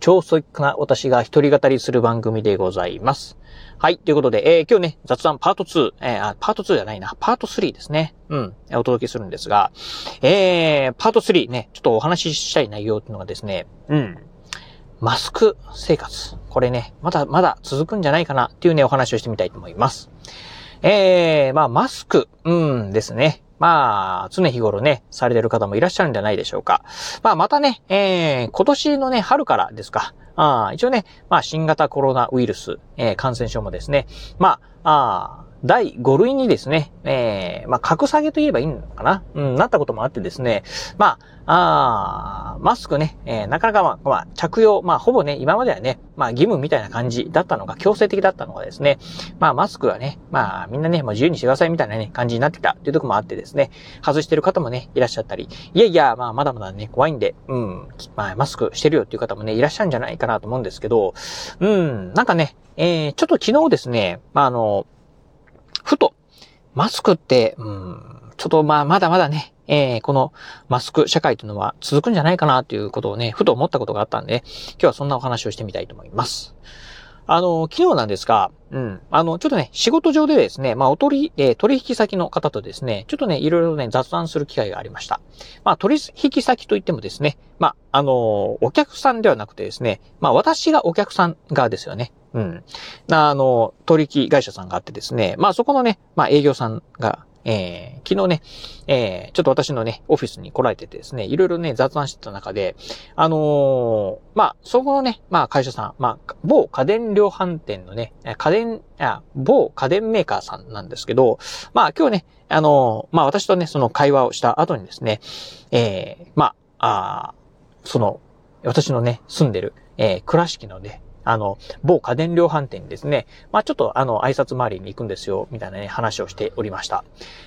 超ソイックな私が一人語りする番組でございます。はい。ということで、えー今日ね、雑談パート2、えーあ、パート2じゃないな、パート3ですね。うん、お届けするんですが、えー、パート3ね、ちょっとお話ししたい内容っていうのがですね、うん、マスク生活。これね、まだまだ続くんじゃないかなっていうね、お話をしてみたいと思います。えー、まあ、マスク、うんですね。まあ、常日頃ね、されてる方もいらっしゃるんじゃないでしょうか。まあ、またね、えー、今年のね、春からですか。あ一応ね、まあ、新型コロナウイルス、えー感染症もですね、まあ、あ第5類にですね、えー、まあ、格下げと言えばいいのかな？うん、なったこともあってですね、まあ、あマスクね、えーなかなかまあ、まあ、着用、まあ、ほぼね、今まではね、まあ、義務みたいな感じだったのが、強制的だったのがですね、まあ、マスクはね、まあ、みんなね、もう自由にしてくださいみたいなね、感じになってきたっていうとこもあってですね、外してる方もね、いらっしゃったり、いやいや、まあ、まだまだね、怖いんで、うん、まあ、マスクしてるよっていう方もね、いらっしゃるんじゃないかなと思うんですけど、うん、なんかね、えー、ちょっと昨日ですね、まあ、あの、ふと、マスクって、うん、ちょっとまあ、まだまだね、えー、このマスク社会というのは続くんじゃないかなということをね、ふと思ったことがあったんで、今日はそんなお話をしてみたいと思います。あの、昨日なんですが、うん、あの、ちょっとね、仕事上でですね、まあ、お取り、えー取引先の方とですね、ちょっとね、いろいろね、雑談する機会がありました。まあ、取引先といってもですね、まあ、あのお客さんではなくてですね、まあ、私がお客さん側ですよね。うん。あの、取引会社さんがあってですね、まあそこのね、まあ営業さんが、えー、昨日ね、えー、ちょっと私のね、オフィスに来られててですね、いろいろね、雑談してた中で、あのーまあ、そこのね、まあ会社さん、まあ、某家電量販店のね、家電、あ某家電メーカーさんなんですけど、まあ今日ね、あのーまあ私とね、その会話をした後にですね、えー、まあ、あその、私のね、住んでる、えー、倉敷のね、あの、某家電量販店にですね、まあちょっとあの、挨拶回りに行くんですよ、みたいなね、話をしておりました。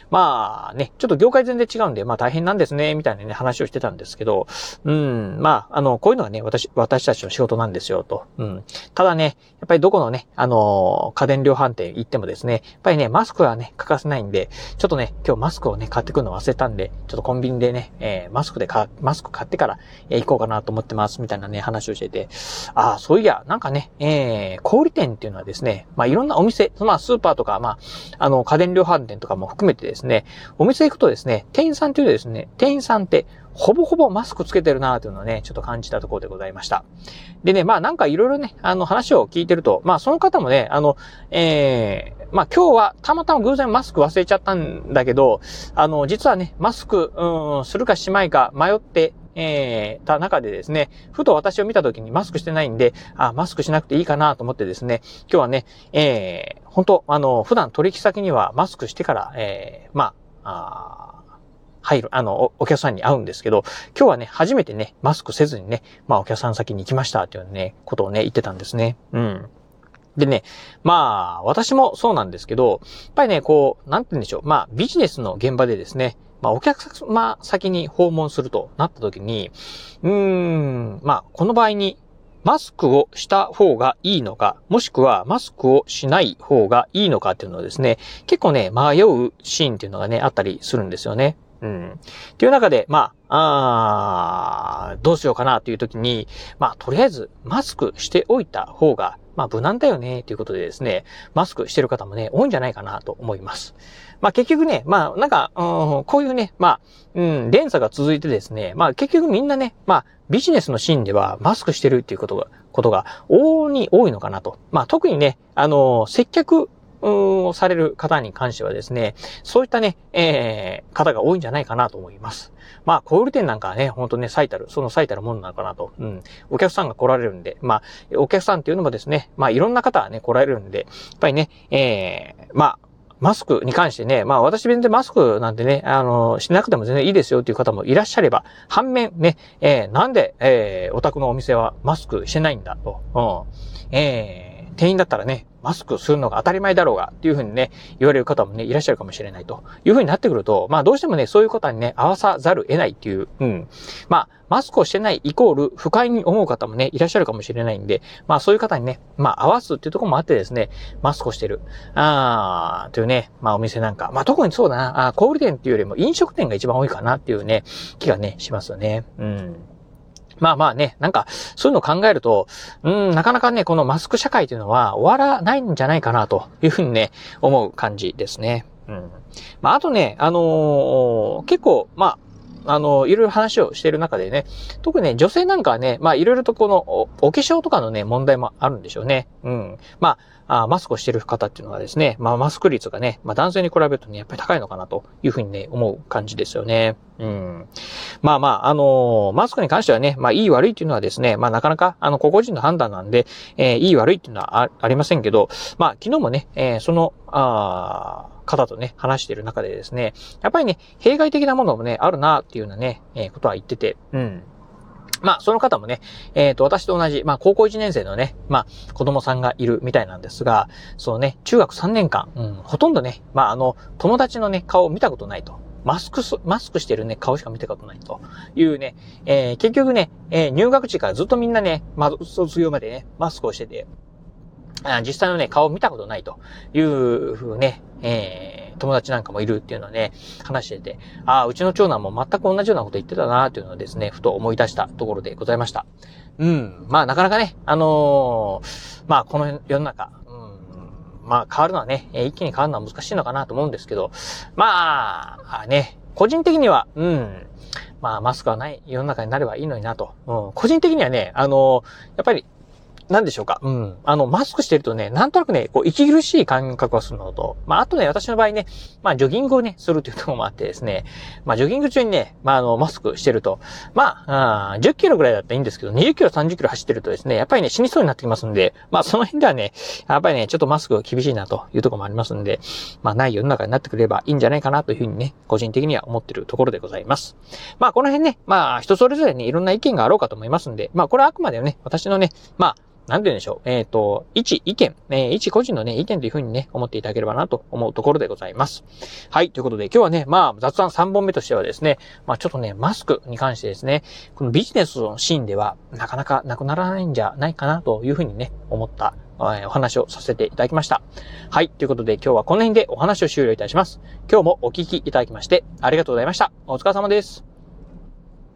まあね、ちょっと業界全然違うんで、まあ大変なんですね、みたいなね、話をしてたんですけど、うん、まあ、あの、こういうのがね、私、私たちの仕事なんですよ、と。うん。ただね、やっぱりどこのね、あの家電量販店行ってもですね、やっぱりね、マスクはね、欠かせないんで、ちょっとね、今日マスクをね、買ってくるの忘れたんで、ちょっとコンビニでね、えーマスクでか、マスク買ってから、えー行こうかなと思ってます、みたいなね、話をしてて、ああ、そういや、なんかね、えー、小売店っていうのはですね、まあいろんなお店、まあスーパーとか、まあ、あの、家電量販店とかも含めてですね、お店行くとですね、店員さんというですね、店員さんって、ほぼほぼマスクつけてるなというのをね、ちょっと感じたところでございました。でね、まあなんかいろいろね、あの話を聞いてると、まあその方もね、あの、えー、まあ今日はたまたま偶然マスク忘れちゃったんだけど、あの、実はね、マスク、うん、するかしまいか迷って、えー、た中でですね、ふと私を見た時にマスクしてないんで、あ、マスクしなくていいかなと思ってですね、今日はね、えー、本当あの、普段取引先にはマスクしてから、えー、まあ、あ入る、あの、おお客さんに会うんですけど、今日はね、初めてね、マスクせずにね、まあお客さん先に行きましたっていうね、ことをね、言ってたんですね。うん。でね、まあ、私もそうなんですけど、やっぱりね、こう、なんて言うんでしょう。まあ、ビジネスの現場でですね、まあ、お客様先に訪問するとなった時に、うーん、まあ、この場合に、マスクをした方がいいのか、もしくはマスクをしない方がいいのかっていうのをですね、結構ね、迷うシーンっていうのがね、あったりするんですよね。うん。っていう中で、まあ、あどうしようかなという時に、まあ、とりあえず、マスクしておいた方が、まあ、無難だよね、ということでですね、マスクしてる方もね、多いんじゃないかなと思います。まあ、結局ね、まあ、なんか、うん、こういうね、まあ、うん、連鎖が続いてですね、まあ、結局みんなね、まあ、ビジネスのシーンではマスクしてるっていうことが、ことが、往々に多いのかなと。まあ、特にね、あの、接客、をされる方に関してはですね、そういったね、えー、方が多いんじゃないかなと思います。まあ、小売店なんかはね、ほんとね、最たる、その最たるものなのかなと。うん。お客さんが来られるんで、まあ、お客さんっていうのもですね、まあ、いろんな方がね、来られるんで、やっぱりね、えー、まあ、マスクに関してね、まあ私全然マスクなんてね、あの、しなくても全然いいですよっていう方もいらっしゃれば、反面ね、えー、なんで、えー、お宅のお店はマスクしてないんだと。うん。えー、店員だったらね、マスクするのが当たり前だろうが、っていうふうにね、言われる方もね、いらっしゃるかもしれないというふうになってくると、まあどうしてもね、そういう方にね、合わさざる得ないっていう、うん。まあ、マスクをしてないイコール不快に思う方もね、いらっしゃるかもしれないんで、まあそういう方にね、まあ合わすっていうところもあってですね、マスクをしてる。あー、というね、まあお店なんか、まあ特にそうだな、あ小売店っていうよりも飲食店が一番多いかなっていうね、気がね、しますよね。うん。まあまあね、なんか、そういうのを考えると、うん、なかなかね、このマスク社会というのは終わらないんじゃないかなというふうにね、思う感じですね。うん。まああとね、あのー、結構、まあ、あの、いろいろ話をしている中でね、特にね、女性なんかはね、まあ、いろいろとこのお、化粧とかのね、問題もあるんでしょうね。うん。まあ、あマスクをしている方っていうのはですね、まあ、マスク率がね、まあ、男性に比べるとね、やっぱり高いのかなというふうにね、思う感じですよね。うん。まあまあ、あのー、マスクに関してはね、まあ、いい悪いっていうのはですね、まあ、なかなか、あの、個々人の判断なんで、えー、いい悪いっていうのはあありませんけど、まあ、昨日もね、えー、その、あ方とね、話している中でですね、やっぱりね、弊害的なものもね、あるなっていうようなね、えー、ことは言ってて、うん。まあ、その方もね、えっ、ー、と、私と同じ、まあ、高校1年生のね、まあ、子供さんがいるみたいなんですが、そのね、中学3年間、うん、ほとんどね、まあ、あの、友達のね、顔を見たことないと。マスクマスクしてるね、顔しか見たことないというね、えー、結局ね、えー、入学時からずっとみんなね、まあ、卒業までね、マスクをしてて、実際のね、顔を見たことないというふうね、えー、友達なんかもいるっていうのはね、話してて、ああ、うちの長男も全く同じようなこと言ってたなっていうのをですね、ふと思い出したところでございました。うん。まあ、なかなかね、あのー、まあ、この世の中、うん、まあ、変わるのはね、一気に変わるのは難しいのかなと思うんですけど、まあ、ね、個人的には、うん、まあ、マスクはない世の中になればいいのになと。うん、個人的にはね、あのー、やっぱりなんでしょうか？うん。あの、マスクしてるとね、なんとなくね、こう、息苦しい感覚がするのと、まあ、あとね、私の場合ね、まあ、ジョギングをね、するというところもあってですね、まあ、ジョギング中にね、まあ、あの、マスクしてると、まあ、あ10キロぐらいだったらいいんですけど、20キロ、30キロ走ってるとですね、やっぱりね、死にそうになってきますんで、まあ、その辺ではね、やっぱりね、ちょっとマスクが厳しいなというところもありますんで、まあ、ない世の中になってくればいいんじゃないかなというふうにね、個人的には思ってるところでございます。まあ、この辺ね、まあ、人それぞれにいろんな意見があろうかと思いますんで、まあ、これはあくまでね、私のね、まあ、なんて言うんでしょう。えっ、ー、と、一意見、えー、一個人のね、意見というふうにね、思っていただければなと思うところでございます。はい。ということで、今日はね、まあ、雑談3本目としてはですね、まあ、ちょっとね、マスクに関してですね、このビジネスのシーンでは、なかなかなくならないんじゃないかなというふうにね、思った、えお話をさせていただきました。はい。ということで、今日はこの辺でお話を終了いたします。今日もお聞きいただきまして、ありがとうございました。お疲れ様です。